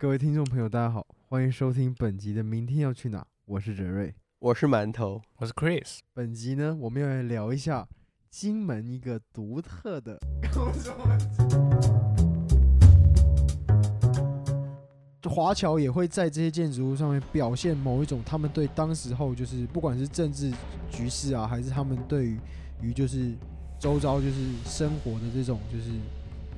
各位听众朋友，大家好，欢迎收听本集的《明天要去哪》，我是哲瑞。我是馒头，我是 Chris。本集呢，我们要来聊一下金门一个独特的。华侨也会在这些建筑物上面表现某一种他们对当时候就是不管是政治局势啊，还是他们对于于就是周遭就是生活的这种就是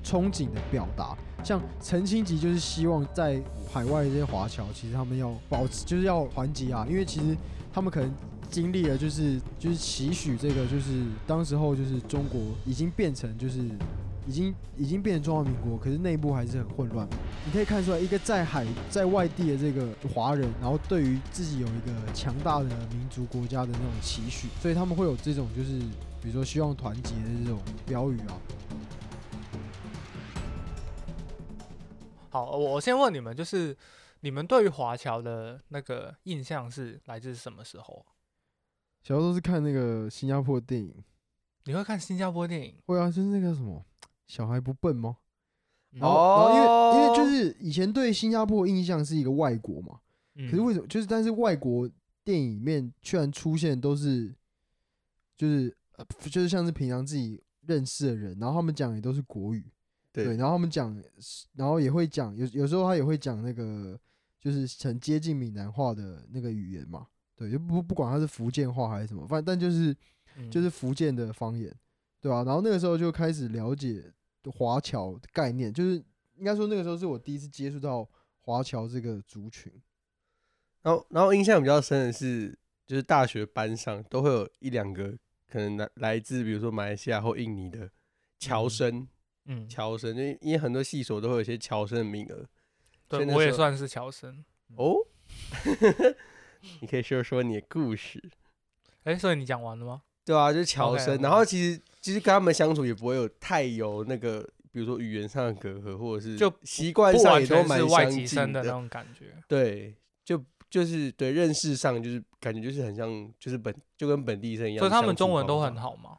憧憬的表达。像陈清吉就是希望在海外这些华侨，其实他们要保持就是要团结啊，因为其实他们可能经历了就是就是期许这个就是当时候就是中国已经变成就是已经已经变成中华民国，可是内部还是很混乱。你可以看出来，一个在海在外地的这个华人，然后对于自己有一个强大的民族国家的那种期许，所以他们会有这种就是比如说希望团结的这种标语啊。好，我我先问你们，就是你们对于华侨的那个印象是来自什么时候？小时候都是看那个新加坡电影，你会看新加坡电影？会啊，就是那个什么小孩不笨吗？然后，然后因为因为就是以前对新加坡印象是一个外国嘛，可是为什么就是但是外国电影里面居然出现都是就是呃就是像是平常自己认识的人，然后他们讲也都是国语。对，然后他们讲，然后也会讲，有有时候他也会讲那个，就是很接近闽南话的那个语言嘛。对，就不不管他是福建话还是什么，反正但就是就是福建的方言，对吧？然后那个时候就开始了解华侨概念，就是应该说那个时候是我第一次接触到华侨这个族群。然后，然后印象比较深的是，就是大学班上都会有一两个可能来来自比如说马来西亚或印尼的侨生。嗯，侨生，因为因为很多系所都会有一些侨生的名额，对，我也算是侨生哦。你可以说说你的故事。哎，所以你讲完了吗？对啊，就是侨生。然后其实其实跟他们相处也不会有太有那个，比如说语言上的隔阂，或者是就习惯上也都蛮相近的那种感觉。对，就就是对认识上就是感觉就是很像，就是本就跟本地生一样。所以他们中文都很好吗？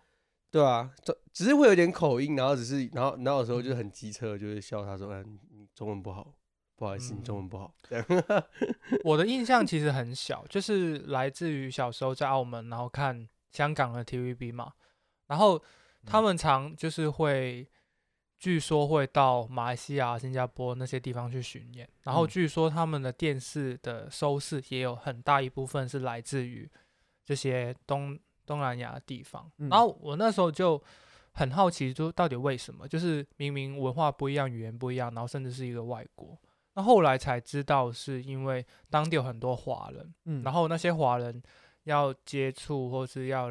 对啊，这只是会有点口音，然后只是，然后，然后有时候就很机车，就会笑他说：“嗯，你中文不好，不好意思，你中文不好。” 我的印象其实 很小，就是来自于小时候在澳门，然后看香港的 TVB 嘛，然后他们常就是会，据说会到马来西亚、新加坡那些地方去巡演，然后据说他们的电视的收视也有很大一部分是来自于这些东。东南亚的地方，然后我那时候就很好奇，就到底为什么？就是明明文化不一样，语言不一样，然后甚至是一个外国。那后来才知道，是因为当地有很多华人，嗯，然后那些华人要接触或是要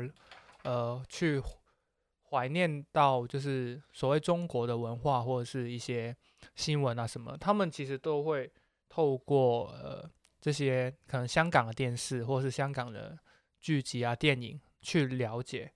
呃去怀念到，就是所谓中国的文化或者是一些新闻啊什么，他们其实都会透过呃这些可能香港的电视或者是香港的剧集啊电影。去了解，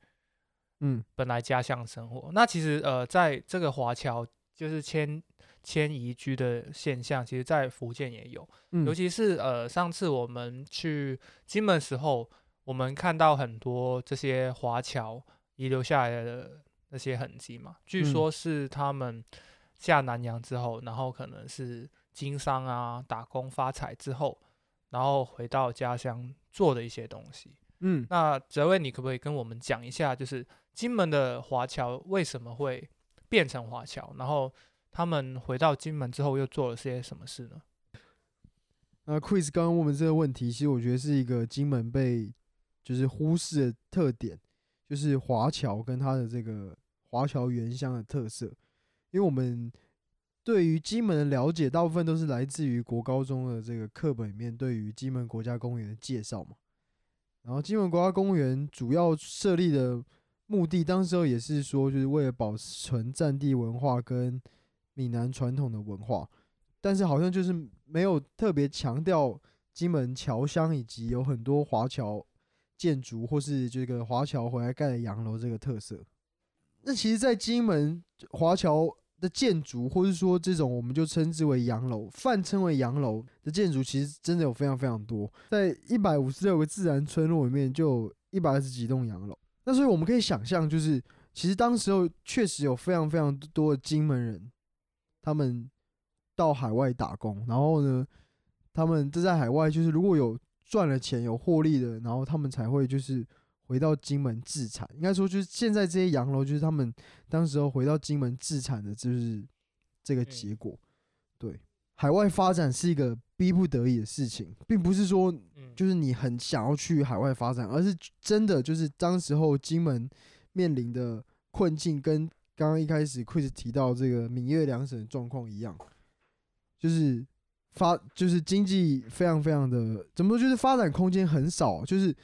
嗯，本来家乡生活。那其实呃，在这个华侨就是迁迁移居的现象，其实在福建也有。尤其是呃，上次我们去金门时候，我们看到很多这些华侨遗留下来的那些痕迹嘛。据说是他们下南洋之后，然后可能是经商啊、打工发财之后，然后回到家乡做的一些东西。嗯，那泽威，你可不可以跟我们讲一下，就是金门的华侨为什么会变成华侨？然后他们回到金门之后又做了些什么事呢？那 Chris 刚刚问我们这个问题，其实我觉得是一个金门被就是忽视的特点，就是华侨跟他的这个华侨原乡的特色。因为我们对于金门的了解，大部分都是来自于国高中的这个课本里面对于金门国家公园的介绍嘛。然后金门国家公园主要设立的目的，当时候也是说，就是为了保存战地文化跟闽南传统的文化，但是好像就是没有特别强调金门侨乡以及有很多华侨建筑或是这个华侨回来盖的洋楼这个特色。那其实，在金门华侨。的建筑，或者说这种我们就称之为洋楼，泛称为洋楼的建筑，其实真的有非常非常多。在一百五十六个自然村落里面，就一百二十几栋洋楼。那所以我们可以想象，就是其实当时候确实有非常非常多的金门人，他们到海外打工，然后呢，他们这在海外就是如果有赚了钱有获利的，然后他们才会就是回到金门自产。应该说就是现在这些洋楼就是他们当时候回到金门自产的，就是这个结果。对，海外发展是一个逼不得已的事情，并不是说就是你很想要去海外发展，而是真的就是当时候金门面临的困境跟。刚刚一开始 Chris 提到这个闽粤两省的状况一样，就是发就是经济非常非常的怎么说，就是发展空间很少，就是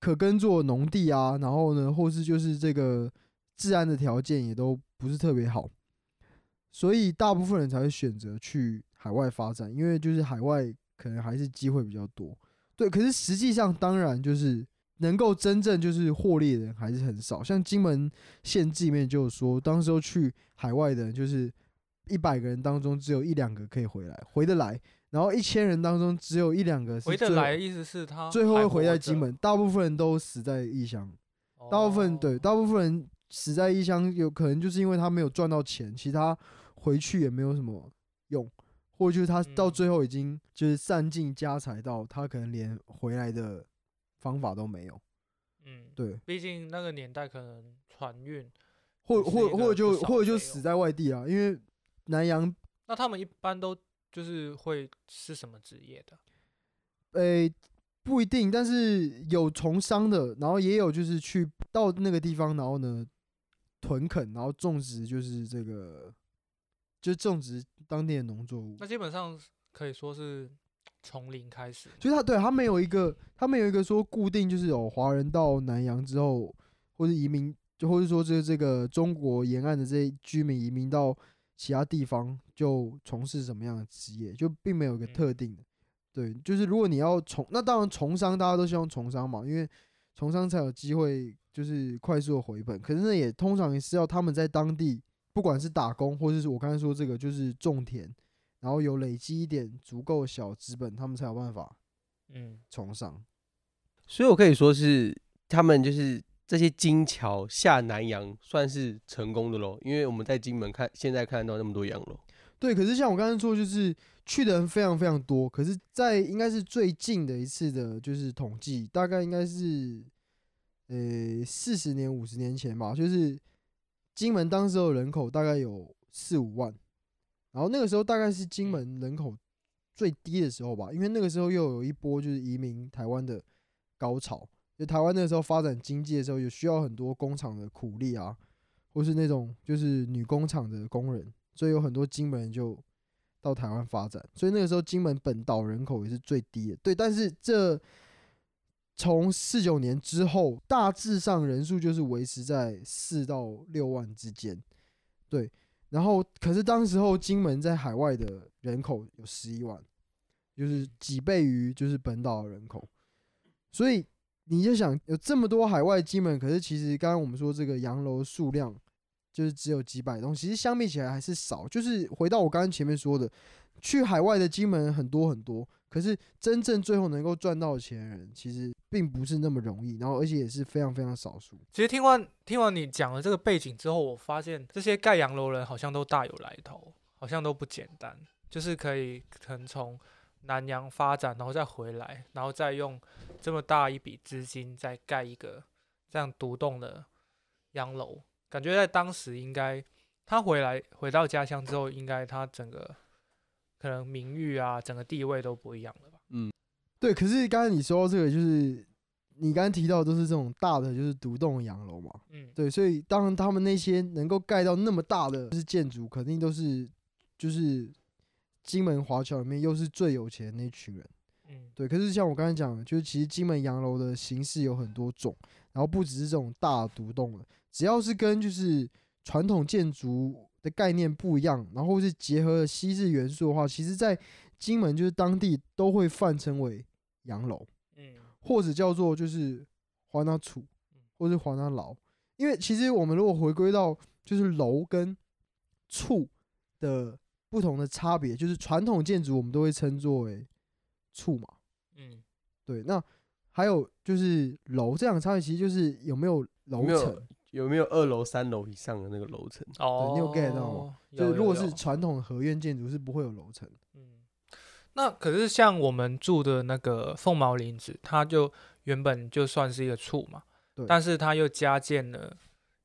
可耕作农地啊，然后呢，或是就是这个治安的条件也都不是特别好，所以大部分人才会选择去海外发展，因为就是海外可能还是机会比较多。对，可是实际上当然就是。能够真正就是获利的人还是很少，像金门县志里面就说，当时候去海外的人，就是一百个人当中只有一两个可以回来，回得来，然后一千人当中只有一两个回得来，意思是他最后会回在金门，大部分人都死在异乡，大部分对，大部分人死在异乡，有可能就是因为他没有赚到钱，其他回去也没有什么用，或者就是他到最后已经就是散尽家财到他可能连回来的。方法都没有，嗯，对，毕竟那个年代可能船运，或或或者就或者就死在外地啊，因为南洋。那他们一般都就是会是什么职业的？诶，不一定，但是有从商的，然后也有就是去到那个地方，然后呢屯垦，然后种植，就是这个，就种植当地的农作物。那基本上可以说是。从零开始，就是他对他没有一个，他没有一个说固定，就是有华人到南洋之后，或者移民，就或者说这这个中国沿岸的这些居民移民到其他地方就从事什么样的职业，就并没有一个特定的。对，就是如果你要从，那当然从商大家都希望从商嘛，因为从商才有机会就是快速的回本。可是那也通常也是要他们在当地，不管是打工，或者是我刚才说这个就是种田。然后有累积一点足够小资本，他们才有办法，嗯，从商。所以我可以说是他们就是这些金桥下南洋算是成功的喽，因为我们在金门看现在看到那么多洋楼。对，可是像我刚才说，就是去的人非常非常多，可是，在应该是最近的一次的，就是统计，大概应该是，呃，四十年五十年前吧，就是金门当时的人口大概有四五万。然后那个时候大概是金门人口最低的时候吧，因为那个时候又有一波就是移民台湾的高潮，就台湾那时候发展经济的时候，有需要很多工厂的苦力啊，或是那种就是女工厂的工人，所以有很多金门就到台湾发展，所以那个时候金门本岛人口也是最低的。对，但是这从四九年之后，大致上人数就是维持在四到六万之间，对。然后，可是当时候金门在海外的人口有十一万，就是几倍于就是本岛的人口，所以你就想有这么多海外金门，可是其实刚刚我们说这个洋楼数量就是只有几百栋，其实相比起来还是少。就是回到我刚刚前面说的，去海外的金门很多很多。可是真正最后能够赚到钱的人，其实并不是那么容易，然后而且也是非常非常少数。其实听完听完你讲了这个背景之后，我发现这些盖洋楼人好像都大有来头，好像都不简单，就是可以可能从南洋发展，然后再回来，然后再用这么大一笔资金再盖一个这样独栋的洋楼，感觉在当时应该他回来回到家乡之后，应该他整个。可能名誉啊，整个地位都不一样了吧？嗯，对。可是刚才你说这个，就是你刚才提到都是这种大的，就是独栋洋楼嘛。嗯，对。所以当然他们那些能够盖到那么大的就是建筑，肯定都是就是金门华侨里面又是最有钱的那群人。嗯，对。可是像我刚才讲的，就是其实金门洋楼的形式有很多种，然后不只是这种大独栋的，只要是跟就是传统建筑。的概念不一样，然后是结合了西式元素的话，其实，在金门就是当地都会泛称为洋楼，嗯，或者叫做就是华纳厝，或是华纳楼。因为其实我们如果回归到就是楼跟厝的不同的差别，就是传统建筑我们都会称作为厝嘛，嗯，对。那还有就是楼这两个差别，其实就是有没有楼层。有没有二楼、三楼以上的那个楼层？哦，你有 get 到吗？就是如果是传统合院建筑，是不会有楼层。嗯，那可是像我们住的那个凤毛林子，它就原本就算是一个处嘛，对，但是它又加建了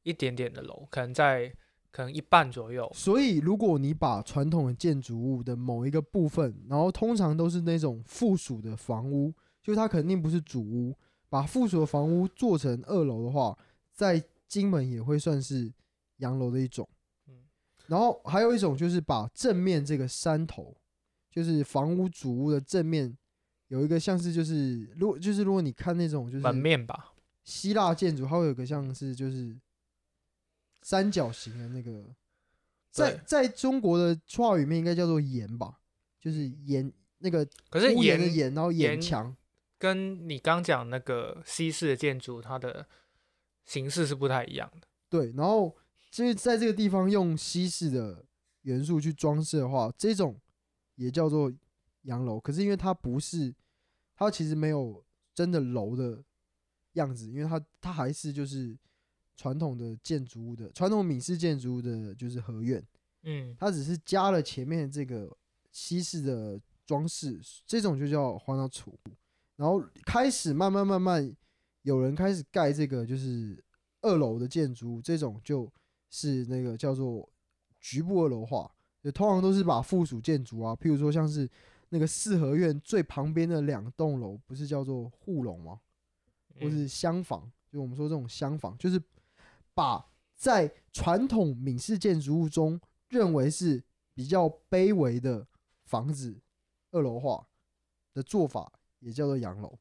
一点点的楼，可能在可能一半左右。所以如果你把传统的建筑物的某一个部分，然后通常都是那种附属的房屋，就它肯定不是主屋，把附属的房屋做成二楼的话，在金门也会算是洋楼的一种，嗯。然后还有一种就是把正面这个山头，就是房屋主屋的正面有一个像是就是如果就是如果你看那种就是门面吧，希腊建筑它会有个像是就是三角形的那个，在在中国的话语面应该叫做檐吧，就是檐那个可是檐的檐，然后檐墙跟你刚讲那个西式的建筑它的。形式是不太一样的，对。然后就是在这个地方用西式的元素去装饰的话，这种也叫做洋楼。可是因为它不是，它其实没有真的楼的样子，因为它它还是就是传统的建筑物的传统闽式建筑物的，就是合院。嗯，它只是加了前面这个西式的装饰，这种就叫花鸟楚。然后开始慢慢慢慢。有人开始盖这个就是二楼的建筑物，这种就是那个叫做局部二楼化，就通常都是把附属建筑啊，譬如说像是那个四合院最旁边的两栋楼，不是叫做护龙吗？或是厢房，就我们说这种厢房，就是把在传统闽式建筑物中认为是比较卑微的房子二楼化的做法，也叫做洋楼。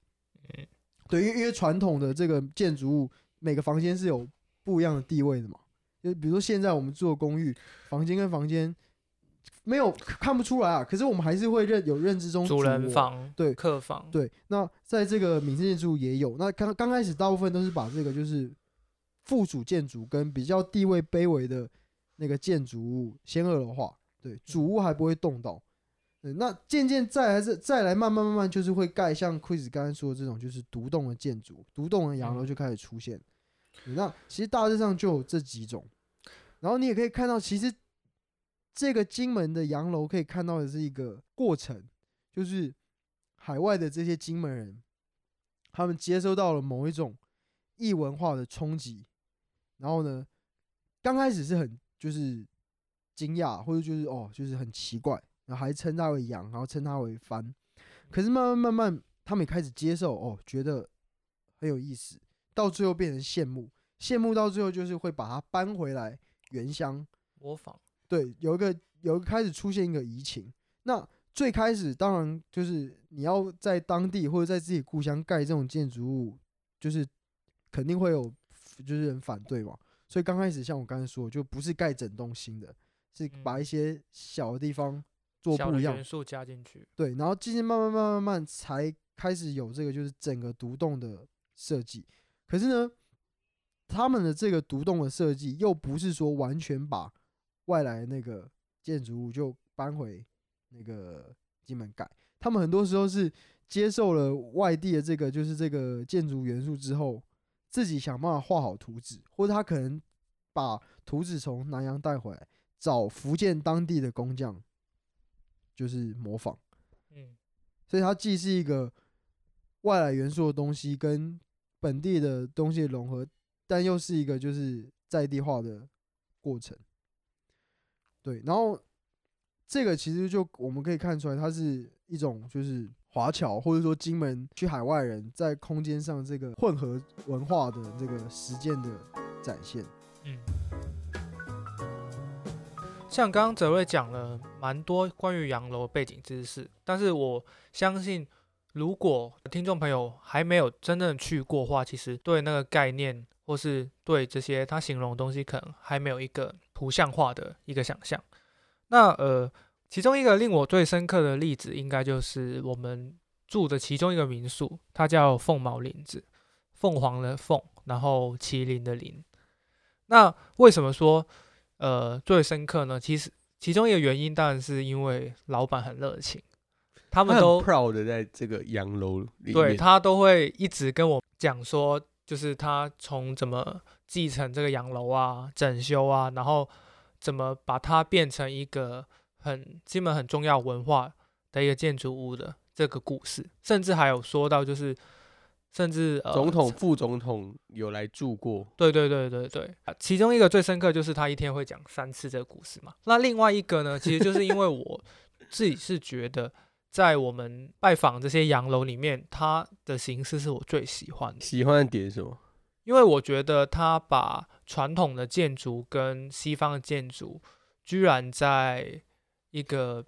对，因为因为传统的这个建筑物，每个房间是有不一样的地位的嘛。就比如说现在我们住的公寓，房间跟房间没有看不出来啊，可是我们还是会认有认知中主人房、对客房。对，那在这个闽式建筑也有。那刚刚开始大部分都是把这个就是附属建筑跟比较地位卑微的那个建筑物先二楼化，对，主屋还不会动到。对那渐渐再来是再来慢慢慢慢就是会盖像 Chris 刚才说的这种就是独栋的建筑，独栋的洋楼就开始出现。那其实大致上就有这几种，然后你也可以看到，其实这个金门的洋楼可以看到的是一个过程，就是海外的这些金门人，他们接收到了某一种异文化的冲击，然后呢，刚开始是很就是惊讶或者就是哦就是很奇怪。然后还称它为羊，然后称它为帆，可是慢慢慢慢，他们也开始接受哦，觉得很有意思，到最后变成羡慕，羡慕到最后就是会把它搬回来原乡模仿。对，有一个有一个开始出现一个移情。那最开始当然就是你要在当地或者在自己故乡盖这种建筑物，就是肯定会有就是很反对嘛。所以刚开始像我刚才说，就不是盖整栋新的，是把一些小的地方。做不一样元素加进去，对，然后渐渐慢慢慢慢慢才开始有这个就是整个独栋的设计。可是呢，他们的这个独栋的设计又不是说完全把外来那个建筑物就搬回那个金门盖，他们很多时候是接受了外地的这个就是这个建筑元素之后，自己想办法画好图纸，或者他可能把图纸从南洋带回来，找福建当地的工匠。就是模仿，嗯，所以它既是一个外来元素的东西跟本地的东西融合，但又是一个就是在地化的过程。对，然后这个其实就我们可以看出来，它是一种就是华侨或者说金门去海外人在空间上这个混合文化的这个实践的展现，嗯。像刚刚泽瑞讲了蛮多关于洋楼背景知识，但是我相信，如果听众朋友还没有真正去过话，其实对那个概念或是对这些他形容的东西，可能还没有一个图像化的一个想象。那呃，其中一个令我最深刻的例子，应该就是我们住的其中一个民宿，它叫凤毛林子，凤凰的凤，然后麒麟的麟。那为什么说？呃，最深刻呢，其实其中一个原因当然是因为老板很热情，他们都 proud 的在这个洋楼里对他都会一直跟我讲说，就是他从怎么继承这个洋楼啊，整修啊，然后怎么把它变成一个很基本很重要文化的一个建筑物的这个故事，甚至还有说到就是。甚至总统、副总统有来住过。对对对对对，其中一个最深刻就是他一天会讲三次这个故事嘛。那另外一个呢，其实就是因为我 自己是觉得，在我们拜访这些洋楼里面，它的形式是我最喜欢的。喜欢的点是什么？因为我觉得他把传统的建筑跟西方的建筑，居然在一个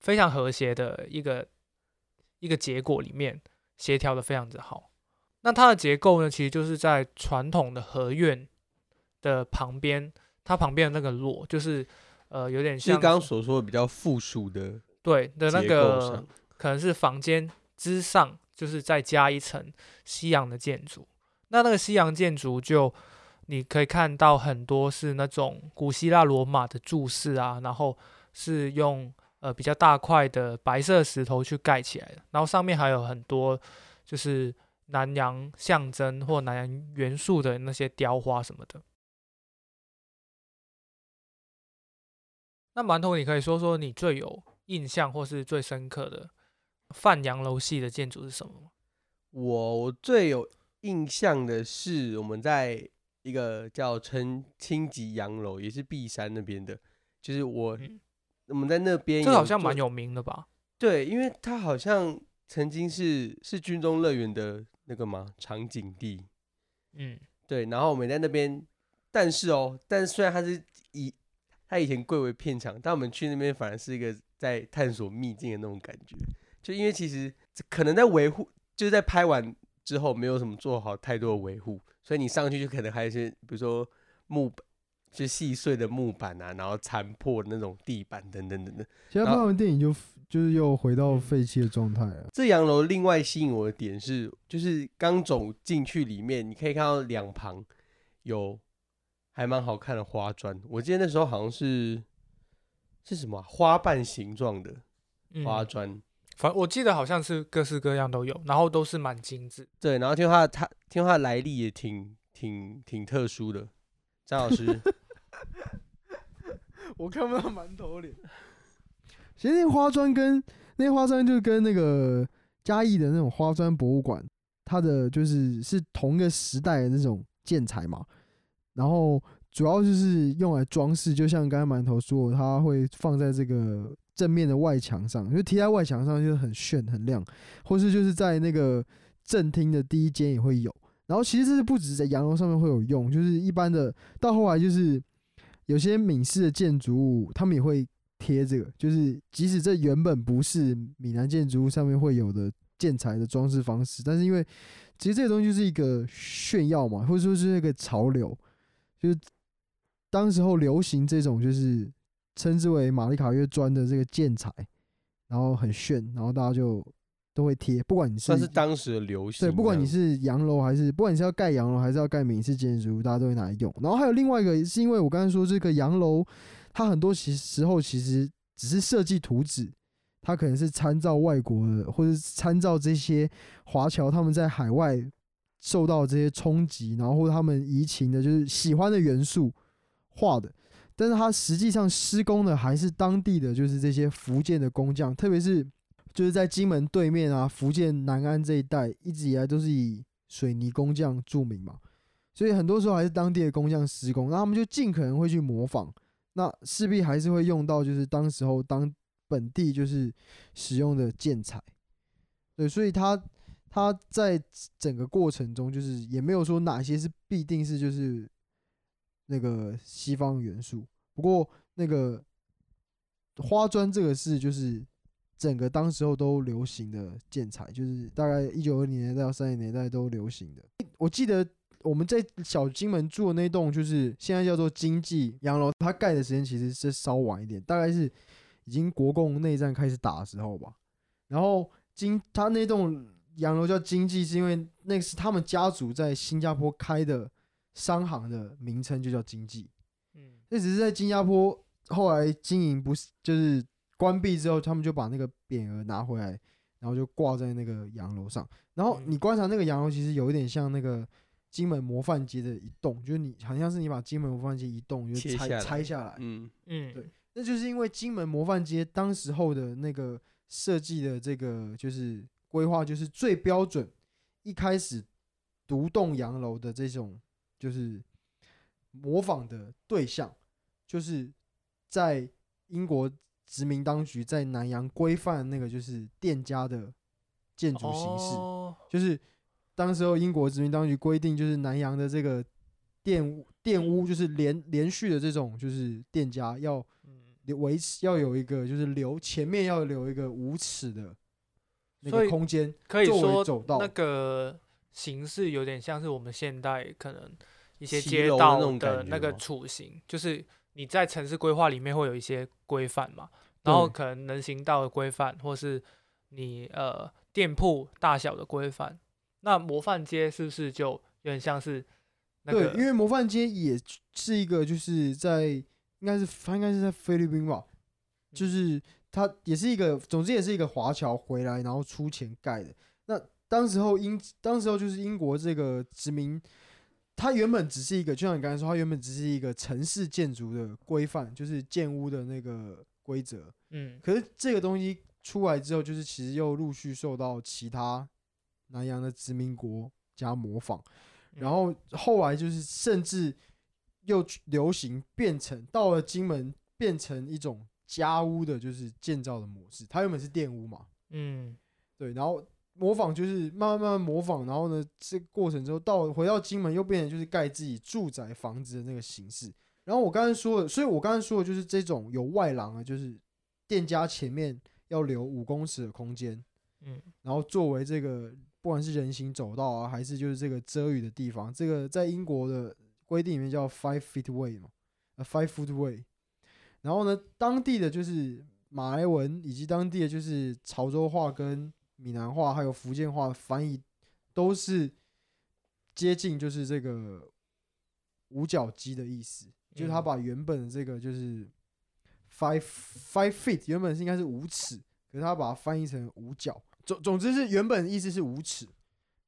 非常和谐的一个一个结果里面。协调的非常之好，那它的结构呢，其实就是在传统的合院的旁边，它旁边的那个落，就是呃有点像刚刚所说的比较附属的，对的那个可能是房间之上，就是再加一层西洋的建筑。那那个西洋建筑就你可以看到很多是那种古希腊罗马的柱式啊，然后是用。呃，比较大块的白色石头去盖起来的，然后上面还有很多就是南洋象征或南洋元素的那些雕花什么的。那馒头，你可以说说你最有印象或是最深刻的泛洋楼系的建筑是什么吗？我最有印象的是我们在一个叫称清吉洋楼，也是璧山那边的，就是我。我们在那边，这好像蛮有名的吧？对，因为它好像曾经是是军中乐园的那个嘛场景地。嗯，对。然后我们在那边，但是哦，但是虽然它是以它以前贵为片场，但我们去那边反而是一个在探索秘境的那种感觉。就因为其实可能在维护，就是在拍完之后没有什么做好太多的维护，所以你上去就可能还是，比如说木板。就细碎的木板啊，然后残破那种地板等等等等。现在拍完电影就就是又回到废弃的状态了。这洋楼另外吸引我的点是，就是刚走进去里面，你可以看到两旁有还蛮好看的花砖。我记得那时候好像是是什么花瓣形状的花砖，反我记得好像是各式各样都有，然后都是蛮精致。对，然后听话他听他来历也挺挺挺特殊的。张老师，我看不到馒头脸。其实那花砖跟那花砖就跟那个嘉义的那种花砖博物馆，它的就是是同一个时代的那种建材嘛。然后主要就是用来装饰，就像刚才馒头说，它会放在这个正面的外墙上，就贴在外墙上就很炫很亮，或是就是在那个正厅的第一间也会有。然后其实这是不止在洋楼上面会有用，就是一般的到后来就是有些闽式的建筑物，他们也会贴这个，就是即使这原本不是闽南建筑物上面会有的建材的装饰方式，但是因为其实这个东西就是一个炫耀嘛，或者说是那个潮流，就是当时候流行这种就是称之为玛丽卡约砖的这个建材，然后很炫，然后大家就。都会贴，不管你是算是当时的流行。对，不管你是洋楼还是，不管你是要盖洋楼还是要盖闽式建筑，大家都会拿来用。然后还有另外一个，是因为我刚才说这个洋楼，它很多其时候其实只是设计图纸，它可能是参照外国的，或者参照这些华侨他们在海外受到这些冲击，然后或者他们移情的，就是喜欢的元素画的。但是它实际上施工的还是当地的，就是这些福建的工匠，特别是。就是在金门对面啊，福建南安这一带，一直以来都是以水泥工匠著名嘛，所以很多时候还是当地的工匠施工，那他们就尽可能会去模仿，那势必还是会用到就是当时候当本地就是使用的建材，对，所以他他在整个过程中就是也没有说哪些是必定是就是那个西方元素，不过那个花砖这个是就是。整个当时候都流行的建材，就是大概一九二零年代到三零年代都流行的。我记得我们在小金门住的那栋，就是现在叫做经济洋楼，它盖的时间其实是稍晚一点，大概是已经国共内战开始打的时候吧。然后经它那栋洋楼叫经济，是因为那是他们家族在新加坡开的商行的名称，就叫经济。嗯，那只是在新加坡后来经营不是就是。关闭之后，他们就把那个匾额拿回来，然后就挂在那个洋楼上。然后你观察那个洋楼，其实有一点像那个金门模范街的一栋，就是你好像是你把金门模范街一栋就拆拆下来，嗯嗯，对，那就是因为金门模范街当时候的那个设计的这个就是规划，就是最标准，一开始独栋洋楼的这种就是模仿的对象，就是在英国殖民当局在南洋规范那个就是店家的建筑形式，就是。当时候英国殖民当局规定，就是南洋的这个店店屋，就是连连续的这种就是店家要维持要有一个就是留前面要留一个五尺的那个空间，可以说走道那个形式有点像是我们现代可能一些街道的那个雏形，就是你在城市规划里面会有一些规范嘛，然后可能人行道的规范，或是你呃店铺大小的规范。那模范街是不是就有点像是？对，因为模范街也是一个，就是在应该是它应该是在菲律宾吧，就是它也是一个，总之也是一个华侨回来然后出钱盖的。那当时候英，当时候就是英国这个殖民，它原本只是一个，就像你刚才说，它原本只是一个城市建筑的规范，就是建屋的那个规则。嗯。可是这个东西出来之后，就是其实又陆续受到其他。南洋的殖民国家模仿，然后后来就是甚至又流行变成到了金门变成一种家屋的，就是建造的模式。它原本是店屋嘛，嗯，对，然后模仿就是慢慢慢慢模仿，然后呢，这过程之后到回到金门又变成就是盖自己住宅房子的那个形式。然后我刚才说的，所以我刚才说的就是这种有外廊啊，就是店家前面要留五公尺的空间，嗯，然后作为这个。不管是人行走道啊，还是就是这个遮雨的地方，这个在英国的规定里面叫 five feet way 嘛，呃 five foot way。然后呢，当地的就是马来文以及当地的就是潮州话跟闽南话还有福建话翻译都是接近就是这个五角鸡的意思，就是他把原本的这个就是 five five feet 原本是应该是五尺，可是他把它翻译成五角。总总之是原本意思是五尺，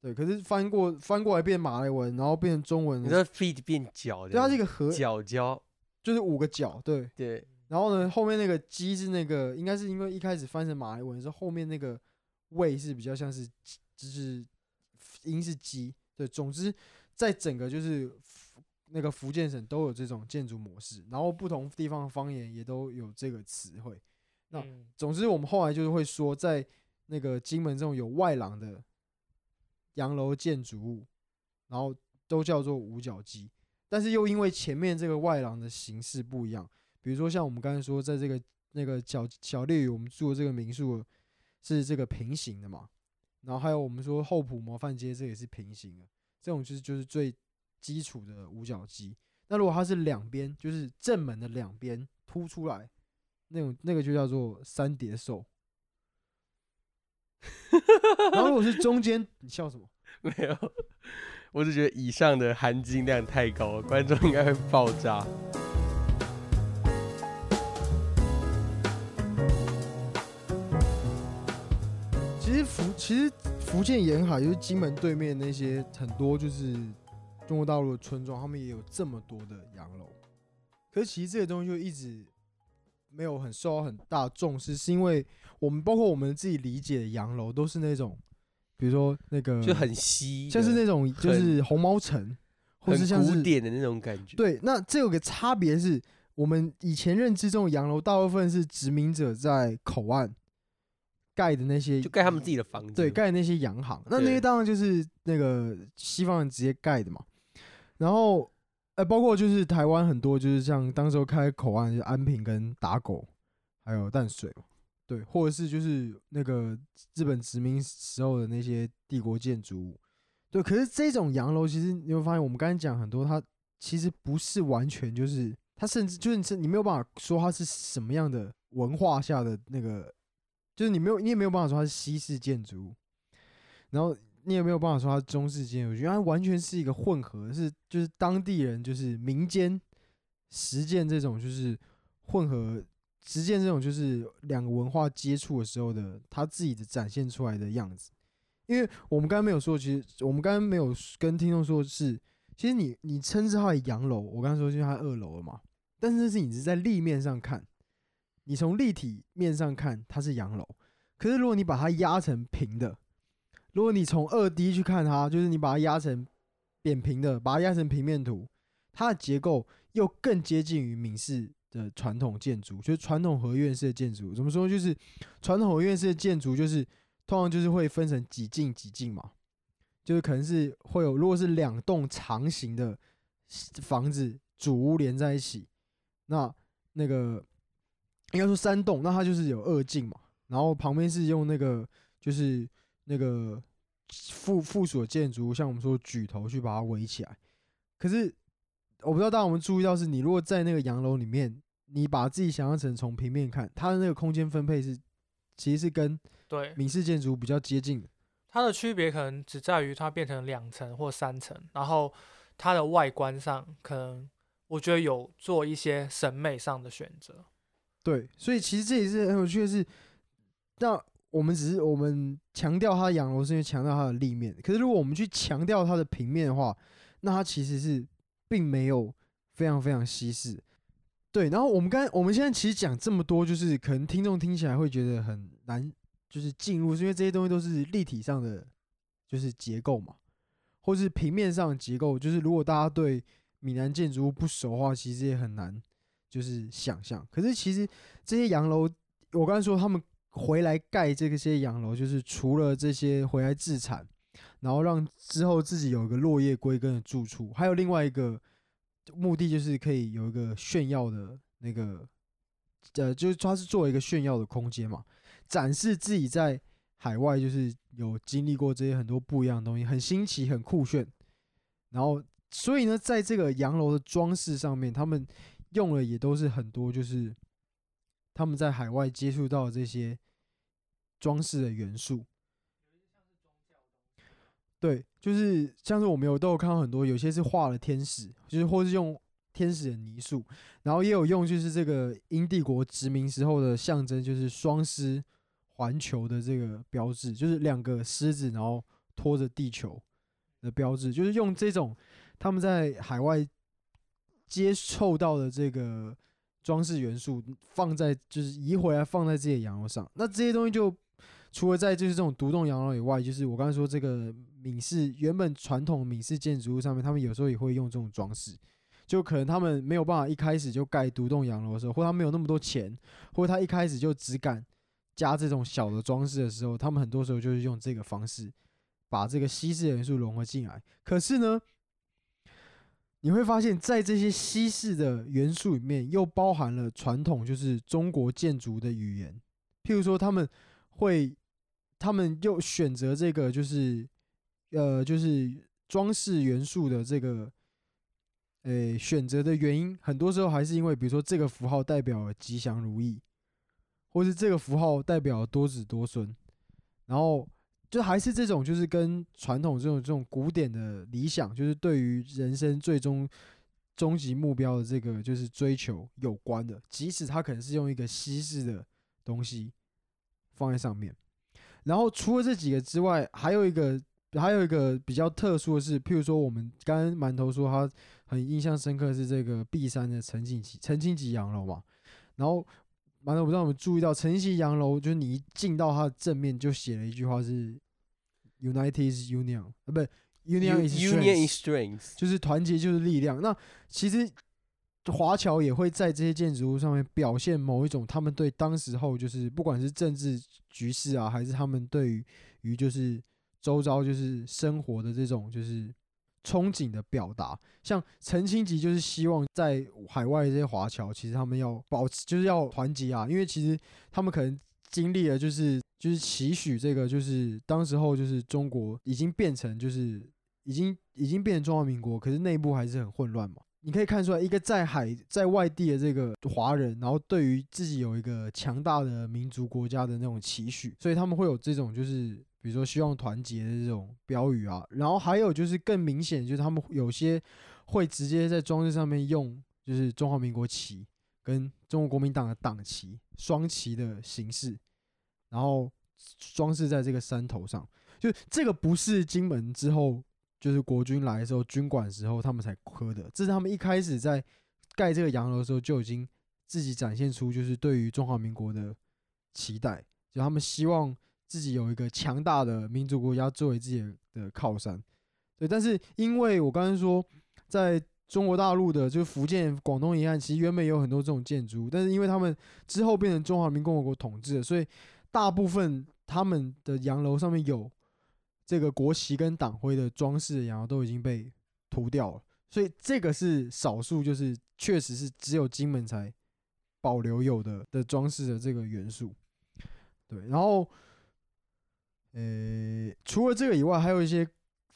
对，可是翻过翻过来变马来文，然后变成中文，你说 feet 变角，对，它是一个合角角，就是五个角，对对。然后呢，后面那个鸡是那个，应该是因为一开始翻成马来文的时候，后面那个位是比较像是，就是音是鸡，对。总之，在整个就是那个福建省都有这种建筑模式，然后不同地方的方言也都有这个词汇。那总之，我们后来就是会说在。那个金门这种有外廊的洋楼建筑物，然后都叫做五角鸡，但是又因为前面这个外廊的形式不一样，比如说像我们刚才说，在这个那个小小烈屿，我们住的这个民宿是这个平行的嘛，然后还有我们说后埔模范街，这也是平行的，这种就是就是最基础的五角肌。那如果它是两边，就是正门的两边凸出来，那种那个就叫做三叠兽。然后如果是中间，你笑什么？没有，我只觉得以上的含金量太高了，观众应该会爆炸。福，其实福建沿海就是金门对面那些很多就是中国大陆的村庄，他们也有这么多的洋楼。可是其实这个东西就一直没有很受到很大重视，是因为。我们包括我们自己理解的洋楼，都是那种，比如说那个就很稀，像是那种就是红毛城，或是像古典的那种感觉。对，那这有个差别是，我们以前认知中的洋楼大部分是殖民者在口岸盖的那些，就盖他们自己的房子，对，盖那些洋行。那那些当然就是那个西方人直接盖的嘛。然后，呃，包括就是台湾很多就是像当时候开口岸，就安平跟打狗，还有淡水嘛。对，或者是就是那个日本殖民时候的那些帝国建筑物，对。可是这种洋楼，其实你会发现，我们刚才讲很多，它其实不是完全就是，它甚至就是你你没有办法说它是什么样的文化下的那个，就是你没有你也没有办法说它是西式建筑，然后你也没有办法说它是中式建筑，我觉得它完全是一个混合，是就是当地人就是民间实践这种就是混合。实践这种就是两个文化接触的时候的他自己的展现出来的样子，因为我们刚刚没有说，其实我们刚刚没有跟听众说，是其实你你称之它为洋楼，我刚刚说就是它二楼了嘛，但是是你是在立面上看，你从立体面上看它是洋楼，可是如果你把它压成平的，如果你从二 D 去看它，就是你把它压成扁平的，把它压成平面图，它的结构又更接近于闽式的传统建筑，就是传统合院式的建筑。怎么说？就是传统合院式的建筑，就是通常就是会分成几进几进嘛，就是可能是会有，如果是两栋长形的房子主屋连在一起，那那个应该说三栋，那它就是有二进嘛，然后旁边是用那个就是那个附附属的建筑，像我们说举头去把它围起来，可是。我不知道大家有没有注意到，是你如果在那个洋楼里面，你把自己想象成从平面看，它的那个空间分配是，其实是跟对闽式建筑比较接近的。它的区别可能只在于它变成两层或三层，然后它的外观上可能我觉得有做一些审美上的选择。对，所以其实这也是很有趣的是，那我们只是我们强调它的洋楼是因为强调它的立面，可是如果我们去强调它的平面的话，那它其实是。并没有非常非常稀释，对。然后我们刚我们现在其实讲这么多，就是可能听众听起来会觉得很难，就是进入，是因为这些东西都是立体上的，就是结构嘛，或是平面上的结构。就是如果大家对闽南建筑物不熟的话，其实也很难就是想象。可是其实这些洋楼，我刚才说他们回来盖这些洋楼，就是除了这些回来自产。然后让之后自己有一个落叶归根的住处，还有另外一个目的就是可以有一个炫耀的那个，呃，就是它是作为一个炫耀的空间嘛，展示自己在海外就是有经历过这些很多不一样的东西，很新奇，很酷炫。然后，所以呢，在这个洋楼的装饰上面，他们用了也都是很多就是他们在海外接触到这些装饰的元素。对，就是像是我们有都有看到很多，有些是画了天使，就是或是用天使的泥塑，然后也有用就是这个英帝国殖民时候的象征，就是双狮环球的这个标志，就是两个狮子然后拖着地球的标志，就是用这种他们在海外接受到的这个装饰元素放在就是移回来放在自己的洋楼上，那这些东西就。除了在就是这种独栋洋楼以外，就是我刚才说这个闽式原本传统闽式建筑物上面，他们有时候也会用这种装饰，就可能他们没有办法一开始就盖独栋洋楼的时候，或他没有那么多钱，或他一开始就只敢加这种小的装饰的时候，他们很多时候就是用这个方式把这个西式元素融合进来。可是呢，你会发现在这些西式的元素里面，又包含了传统就是中国建筑的语言，譬如说他们会。他们又选择这个，就是，呃，就是装饰元素的这个，诶，选择的原因，很多时候还是因为，比如说这个符号代表吉祥如意，或是这个符号代表多子多孙，然后就还是这种，就是跟传统这种这种古典的理想，就是对于人生最终终极目标的这个就是追求有关的，即使他可能是用一个西式的东西放在上面。然后除了这几个之外，还有一个还有一个比较特殊的是，譬如说我们刚刚馒头说他很印象深刻是这个 B 山的陈庆吉陈庆吉洋楼嘛。然后馒头不知道我们注意到陈庆吉洋楼，就是你一进到它的正面就写了一句话是 United is Union 啊，不 Union is Strength，就是团结就是力量。那其实。华侨也会在这些建筑物上面表现某一种他们对当时候就是不管是政治局势啊，还是他们对于于就是周遭就是生活的这种就是憧憬的表达。像陈清吉就是希望在海外这些华侨，其实他们要保持就是要团结啊，因为其实他们可能经历了就是就是期许这个就是当时候就是中国已经变成就是已经已经变成中华民国，可是内部还是很混乱嘛。你可以看出来，一个在海在外地的这个华人，然后对于自己有一个强大的民族国家的那种期许，所以他们会有这种就是比如说希望团结的这种标语啊。然后还有就是更明显，就是他们有些会直接在装置上面用就是中华民国旗跟中国国民党的党旗双旗的形式，然后装饰在这个山头上。就这个不是金门之后，就是国军来的时候，军管时候他们才刻的，这是他们一开始在盖这个洋楼的时候就已经自己展现出，就是对于中华民国的期待，就他们希望自己有一个强大的民族国家作为自己的靠山。对，但是因为我刚刚说，在中国大陆的就是福建、广东沿岸，其实原本有很多这种建筑，但是因为他们之后变成中华人民共和国统治，所以大部分他们的洋楼上面有。这个国旗跟党徽的装饰，然后都已经被涂掉了，所以这个是少数，就是确实是只有金门才保留有的的装饰的这个元素。对，然后，呃，除了这个以外，还有一些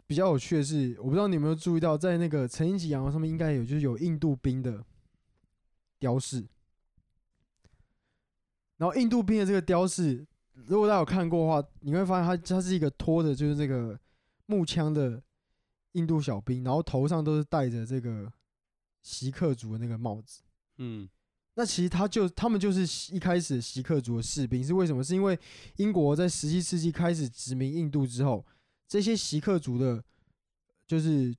比较有趣的是，我不知道你有没有注意到，在那个陈英吉洋楼上面应该有，就是有印度兵的雕饰，然后印度兵的这个雕饰。如果大家有看过的话，你会发现它它是一个拖着就是这个木枪的印度小兵，然后头上都是戴着这个锡克族的那个帽子。嗯，那其实他就他们就是一开始锡克族的士兵，是为什么？是因为英国在十七世纪开始殖民印度之后，这些锡克族的，就是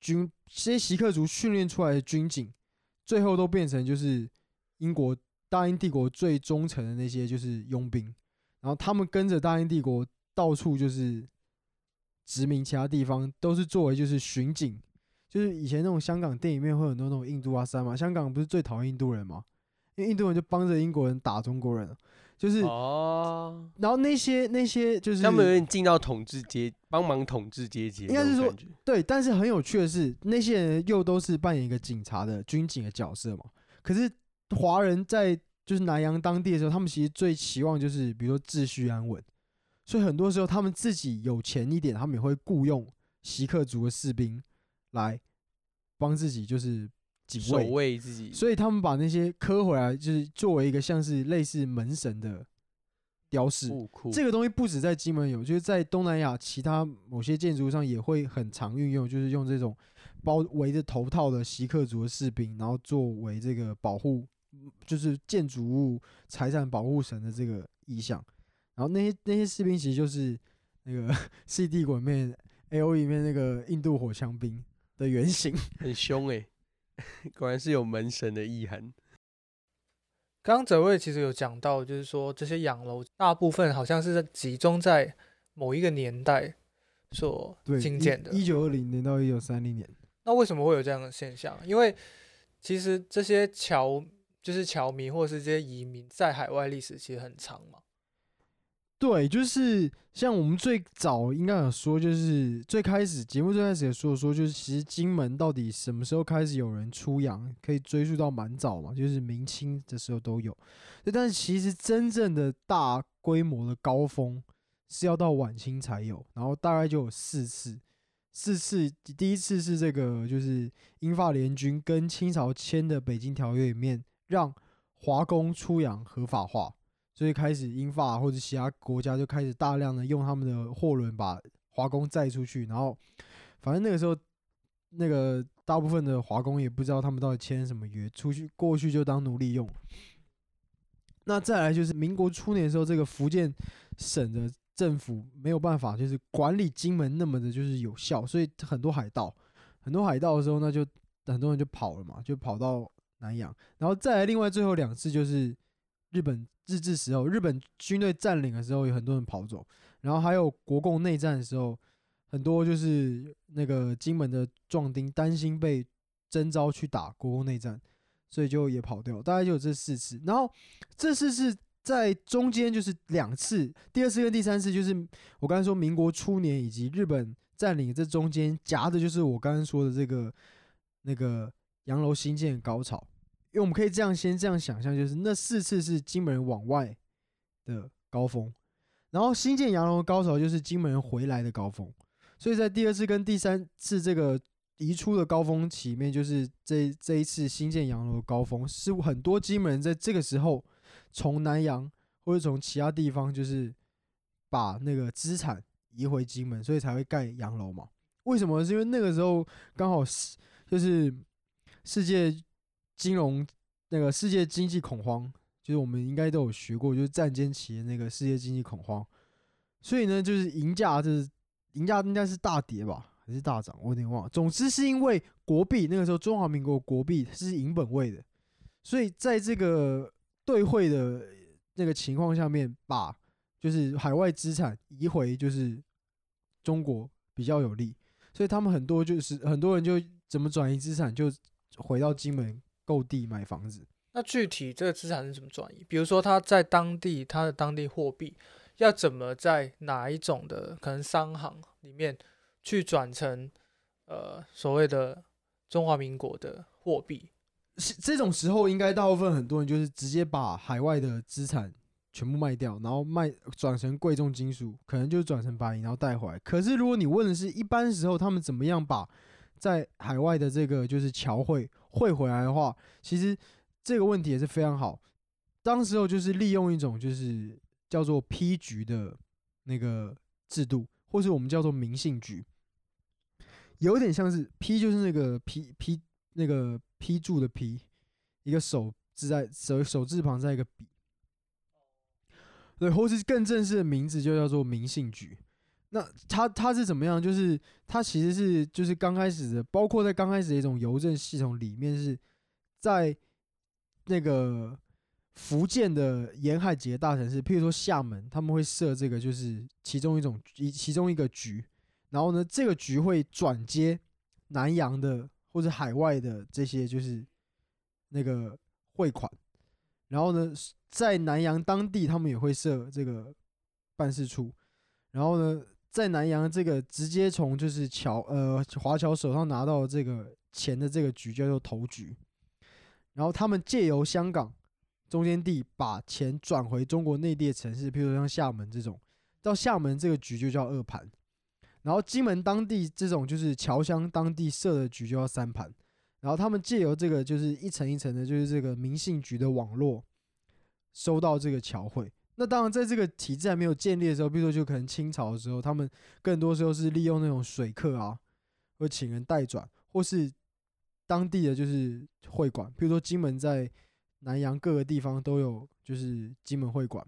军这些锡克族训练出来的军警，最后都变成就是英国大英帝国最忠诚的那些就是佣兵。然后他们跟着大英帝国到处就是殖民其他地方，都是作为就是巡警，就是以前那种香港电影面会很多那种印度阿三嘛，香港不是最讨厌印度人嘛？因为印度人就帮着英国人打中国人，就是哦。然后那些那些就是他们有点进到统治阶，帮忙统治阶级，应该是说对。但是很有趣的是，那些人又都是扮演一个警察的军警的角色嘛。可是华人在。就是南洋当地的时候，他们其实最期望就是，比如说秩序安稳，所以很多时候他们自己有钱一点，他们也会雇佣锡克族的士兵来帮自己，就是警卫，守卫自己。所以他们把那些磕回来，就是作为一个像是类似门神的雕饰。这个东西不止在金门有，就是在东南亚其他某些建筑上也会很常运用，就是用这种包围着头套的锡克族的士兵，然后作为这个保护。就是建筑物财产保护神的这个意象，然后那些那些士兵其实就是那个 《C D 滚面 A O》里面那个印度火枪兵的原型，很凶哎，果然是有门神的意涵。刚刚泽瑞其实有讲到，就是说这些洋楼大部分好像是在集中在某一个年代所兴建的，一九二零年到一九三零年。那为什么会有这样的现象？因为其实这些侨。就是侨民或者是这些移民在海外历史其实很长嘛。对，就是像我们最早应该有说，就是最开始节目最开始也说说，就是其实金门到底什么时候开始有人出洋，可以追溯到蛮早嘛，就是明清的时候都有。但是其实真正的大规模的高峰是要到晚清才有，然后大概就有四次，四次第一次是这个就是英法联军跟清朝签的《北京条约》里面。让华工出洋合法化，所以开始英法或者其他国家就开始大量的用他们的货轮把华工载出去，然后反正那个时候那个大部分的华工也不知道他们到底签什么约，出去过去就当奴隶用。那再来就是民国初年的时候，这个福建省的政府没有办法就是管理金门那么的就是有效，所以很多海盗，很多海盗的时候，那就很多人就跑了嘛，就跑到。南洋，然后再来另外最后两次就是日本日治时候，日本军队占领的时候有很多人跑走，然后还有国共内战的时候，很多就是那个金门的壮丁担心被征召去打国共内战，所以就也跑掉，大概就有这四次。然后这次是在中间就是两次，第二次跟第三次就是我刚才说民国初年以及日本占领这中间夹的就是我刚刚说的这个那个。洋楼新建高潮，因为我们可以这样先这样想象，就是那四次是金门往外的高峰，然后新建洋楼的高潮就是金门回来的高峰，所以在第二次跟第三次这个移出的高峰期面，就是这这一次新建洋楼的高峰，是很多金门人在这个时候从南洋或者从其他地方，就是把那个资产移回金门，所以才会盖洋楼嘛。为什么？是因为那个时候刚好是就是。世界金融那个世界经济恐慌，就是我们应该都有学过，就是战间期的那个世界经济恐慌，所以呢，就是银价就是银价应该是大跌吧，还是大涨，我有点忘了。总之是因为国币那个时候中华民国国币是银本位的，所以在这个兑汇的那个情况下面，把就是海外资产移回就是中国比较有利，所以他们很多就是很多人就怎么转移资产，就回到金门购地买房子。那具体这个资产是怎么转移？比如说他在当地他的当地货币要怎么在哪一种的可能商行里面去转成呃所谓的中华民国的货币？是这种时候，应该大部分很多人就是直接把海外的资产全部卖掉，然后卖转成贵重金属，可能就转成白银，然后带回来。可是如果你问的是一般时候他们怎么样把在海外的这个就是侨汇汇回来的话，其实。这个问题也是非常好，当时候就是利用一种就是叫做批局的那个制度，或是我们叫做明信局，有点像是批就是那个批批那个批注的批，一个手字在手手字旁在一个笔，对，或是更正式的名字就叫做明信局。那它它是怎么样？就是它其实是就是刚开始的，包括在刚开始的一种邮政系统里面是在。那个福建的沿海几个大城市，譬如说厦门，他们会设这个，就是其中一种一其中一个局，然后呢，这个局会转接南洋的或者海外的这些就是那个汇款，然后呢，在南洋当地他们也会设这个办事处，然后呢，在南洋这个直接从就是侨呃华侨手上拿到这个钱的这个局叫做头局。然后他们借由香港中间地把钱转回中国内地的城市，譬如像厦门这种，到厦门这个局就叫二盘，然后金门当地这种就是侨乡当地设的局就叫三盘，然后他们借由这个就是一层一层的，就是这个民信局的网络收到这个侨汇。那当然在这个体制还没有建立的时候，比如说就可能清朝的时候，他们更多时候是利用那种水客啊，或请人代转，或是。当地的就是会馆，比如说金门在南洋各个地方都有，就是金门会馆，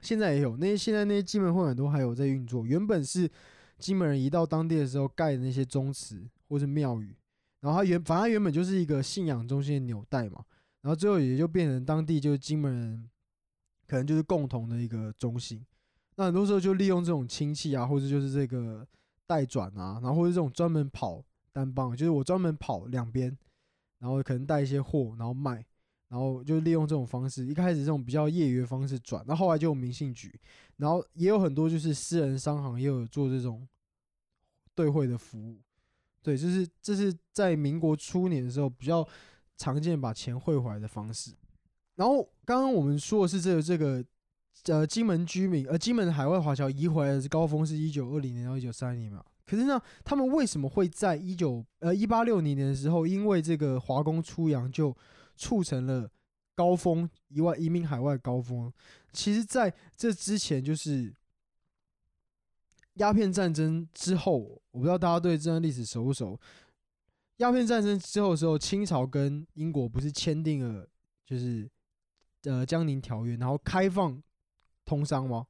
现在也有那些现在那些金门会馆都还有在运作。原本是金门人一到当地的时候盖的那些宗祠或是庙宇，然后它原反正原本就是一个信仰中心的纽带嘛，然后最后也就变成当地就是金门人可能就是共同的一个中心。那很多时候就利用这种亲戚啊，或者就是这个代转啊，然后或者这种专门跑。单帮就是我专门跑两边，然后可能带一些货，然后卖，然后就利用这种方式，一开始这种比较业余的方式转，那后来就有民信局，然后也有很多就是私人商行也有做这种兑汇的服务，对，就是这是在民国初年的时候比较常见把钱汇回来的方式。然后刚刚我们说的是这个这个呃金门居民呃金门海外华侨移回来的高峰是一九二零年到一九三零年嘛。可是呢，他们为什么会在一九呃一八六零年的时候，因为这个华工出洋就促成了高峰以外移民海外高峰？其实在这之前，就是鸦片战争之后，我不知道大家对这段历史熟不熟？鸦片战争之后的时候，清朝跟英国不是签订了就是呃江宁条约，然后开放通商吗？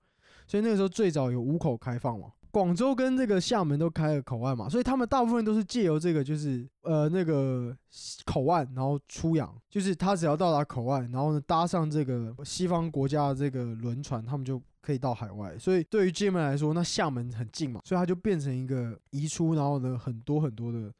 所以那个时候最早有五口开放嘛。广州跟这个厦门都开了口岸嘛，所以他们大部分都是借由这个，就是呃那个口岸，然后出洋，就是他只要到达口岸，然后呢搭上这个西方国家的这个轮船，他们就可以到海外。所以对于金门来说，那厦门很近嘛，所以它就变成一个移出，然后呢很多很多的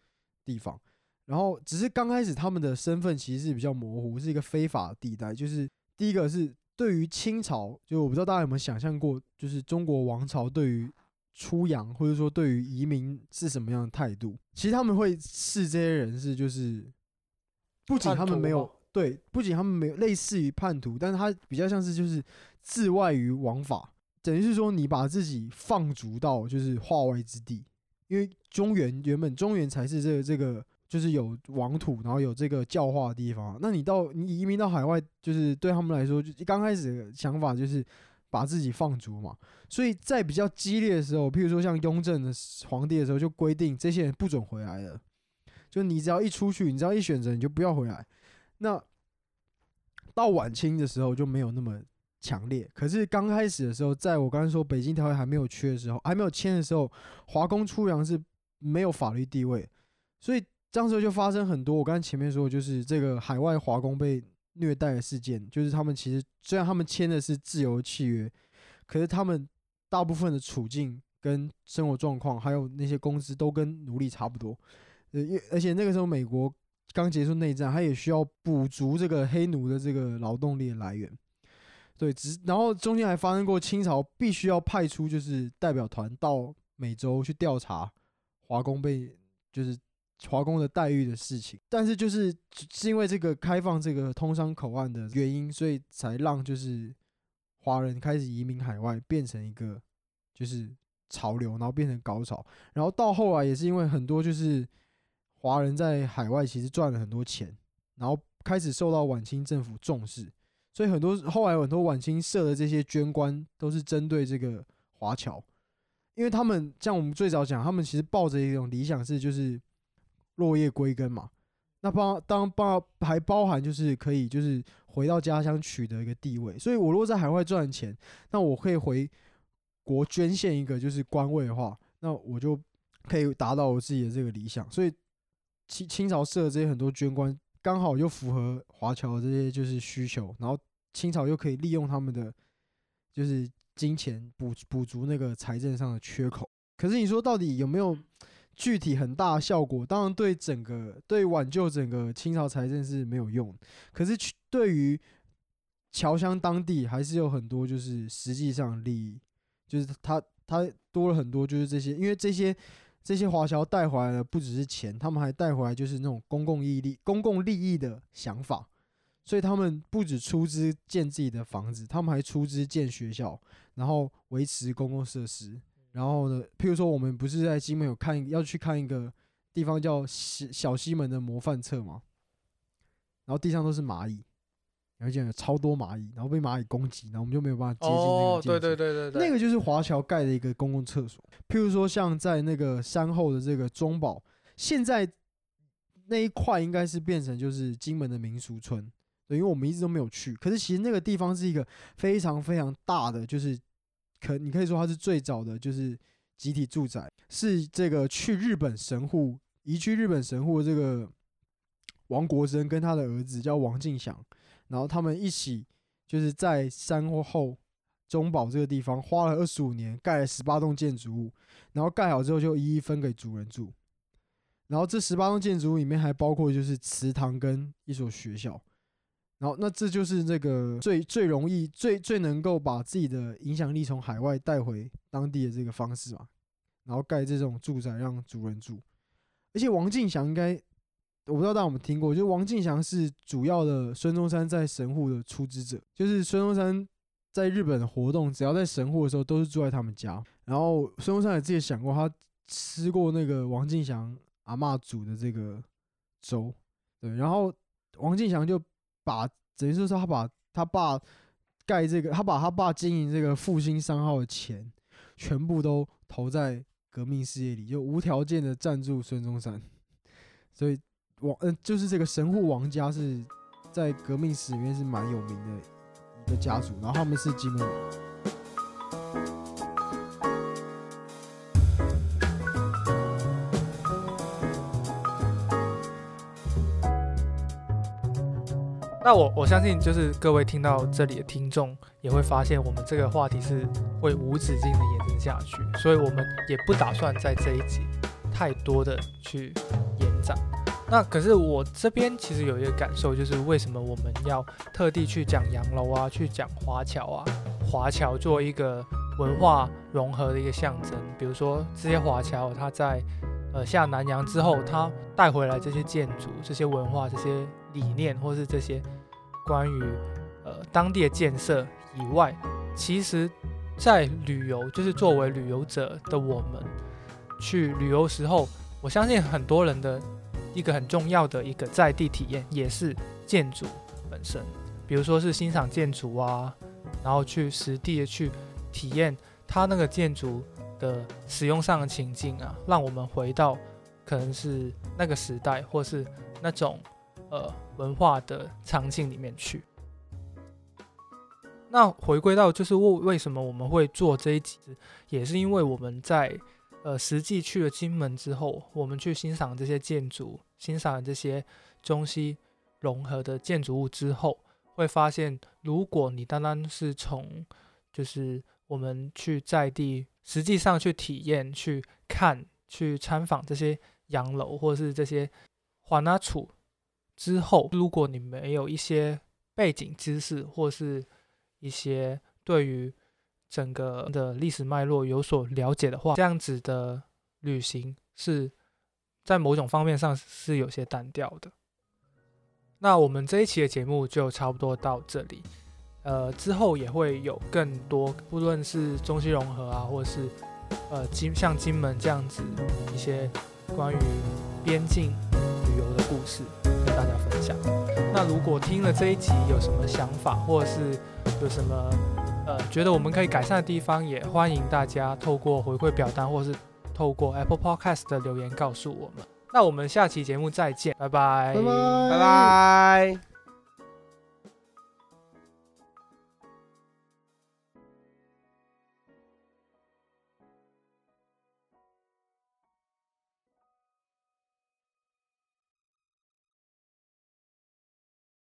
地方。然后只是刚开始他们的身份其实是比较模糊，是一个非法地带。就是第一个是对于清朝，就我不知道大家有没有想象过，就是中国王朝对于出洋或者说对于移民是什么样的态度？其实他们会视这些人是就是，不仅他们没有对，不仅他们没有类似于叛徒，但是他比较像是就是自外于王法，等于是说你把自己放逐到就是化外之地，因为中原原本中原才是这个这个就是有王土，然后有这个教化的地方。那你到你移民到海外，就是对他们来说，就刚开始的想法就是。把自己放逐嘛，所以在比较激烈的时候，譬如说像雍正的皇帝的时候，就规定这些人不准回来的，就你只要一出去，你只要一选择，你就不要回来。那到晚清的时候就没有那么强烈。可是刚开始的时候，在我刚才说北京条约还没有缺的时候，还没有签的时候，华工出洋是没有法律地位，所以当时就发生很多我刚才前面说，就是这个海外华工被虐待的事件，就是他们其实虽然他们签的是自由契约，可是他们大部分的处境跟生活状况，还有那些工资都跟奴隶差不多。呃，而且那个时候美国刚结束内战，他也需要补足这个黑奴的这个劳动力来源。对，只然后中间还发生过清朝必须要派出就是代表团到美洲去调查华工被就是华工的待遇的事情，但是就是是因为这个开放这个通商口岸的原因，所以才让就是华人开始移民海外，变成一个就是潮流，然后变成高潮，然后到后来也是因为很多就是华人在海外其实赚了很多钱，然后开始受到晚清政府重视。所以很多后来很多晚清设的这些捐官都是针对这个华侨，因为他们像我们最早讲，他们其实抱着一种理想是就是落叶归根嘛。那包当包还包含就是可以就是回到家乡取得一个地位。所以我如果在海外赚钱，那我可以回国捐献一个就是官位的话，那我就可以达到我自己的这个理想。所以清清朝设这些很多捐官。刚好又符合华侨这些就是需求，然后清朝又可以利用他们的就是金钱补补足那个财政上的缺口。可是你说到底有没有具体很大的效果？当然对整个对挽救整个清朝财政是没有用。可是去对于侨乡当地还是有很多就是实际上利益，就是他他多了很多就是这些，因为这些。这些华侨带回来的不只是钱，他们还带回来就是那种公共利益、公共利益的想法，所以他们不止出资建自己的房子，他们还出资建学校，然后维持公共设施。然后呢，譬如说我们不是在金门有看，要去看一个地方叫小小西门的模范册吗？然后地上都是蚂蚁。而且有超多蚂蚁，然后被蚂蚁攻击，然后我们就没有办法接近那个哦，对对对对对，那个就是华侨盖的一个公共厕所。譬如说，像在那个山后的这个中堡，现在那一块应该是变成就是金门的民俗村，对，因为我们一直都没有去。可是其实那个地方是一个非常非常大的，就是可你可以说它是最早的就是集体住宅，是这个去日本神户移去日本神户的这个王国珍跟他的儿子叫王敬祥。然后他们一起就是在山后中堡这个地方花了二十五年盖了十八栋建筑物，然后盖好之后就一一分给主人住。然后这十八栋建筑物里面还包括就是祠堂跟一所学校。然后那这就是这个最最容易最最能够把自己的影响力从海外带回当地的这个方式嘛。然后盖这种住宅让主人住，而且王敬祥应该。我不知道大家有没有听过，就王敬祥是主要的孙中山在神户的出资者，就是孙中山在日本的活动，只要在神户的时候，都是住在他们家。然后孙中山也自己想过，他吃过那个王敬祥阿妈煮的这个粥，对。然后王敬祥就把等于说他把他爸盖这个，他把他爸经营这个复兴商号的钱，全部都投在革命事业里，就无条件的赞助孙中山，所以。王嗯，就是这个神户王家是在革命史里面是蛮有名的一个家族，然后他们是基本。那我我相信，就是各位听到这里的听众也会发现，我们这个话题是会无止境的延伸下去，所以我们也不打算在这一集太多的去延展。那可是我这边其实有一个感受，就是为什么我们要特地去讲洋楼啊，去讲华侨啊，华侨做一个文化融合的一个象征。比如说这些华侨，他在呃下南洋之后，他带回来这些建筑、这些文化、这些理念，或是这些关于呃当地的建设以外，其实，在旅游，就是作为旅游者的我们去旅游时候，我相信很多人的。一个很重要的一个在地体验，也是建筑本身，比如说是欣赏建筑啊，然后去实地的去体验它那个建筑的使用上的情境啊，让我们回到可能是那个时代，或是那种呃文化的场景里面去。那回归到就是为为什么我们会做这一集，也是因为我们在呃实际去了金门之后，我们去欣赏这些建筑，欣赏这些中西融合的建筑物之后，会发现，如果你单单是从就是我们去在地实际上去体验、去看、去参访这些洋楼或者是这些华纳处之后，如果你没有一些背景知识或是一些对于整个的历史脉络有所了解的话，这样子的旅行是在某种方面上是有些单调的。那我们这一期的节目就差不多到这里，呃，之后也会有更多，不论是中西融合啊，或是呃金像金门这样子一些关于边境旅游的故事跟大家分享。那如果听了这一集有什么想法，或者是有什么呃觉得我们可以改善的地方，也欢迎大家透过回馈表单，或是透过 Apple Podcast 的留言告诉我们。那我们下期节目再见，拜拜，拜拜，拜拜。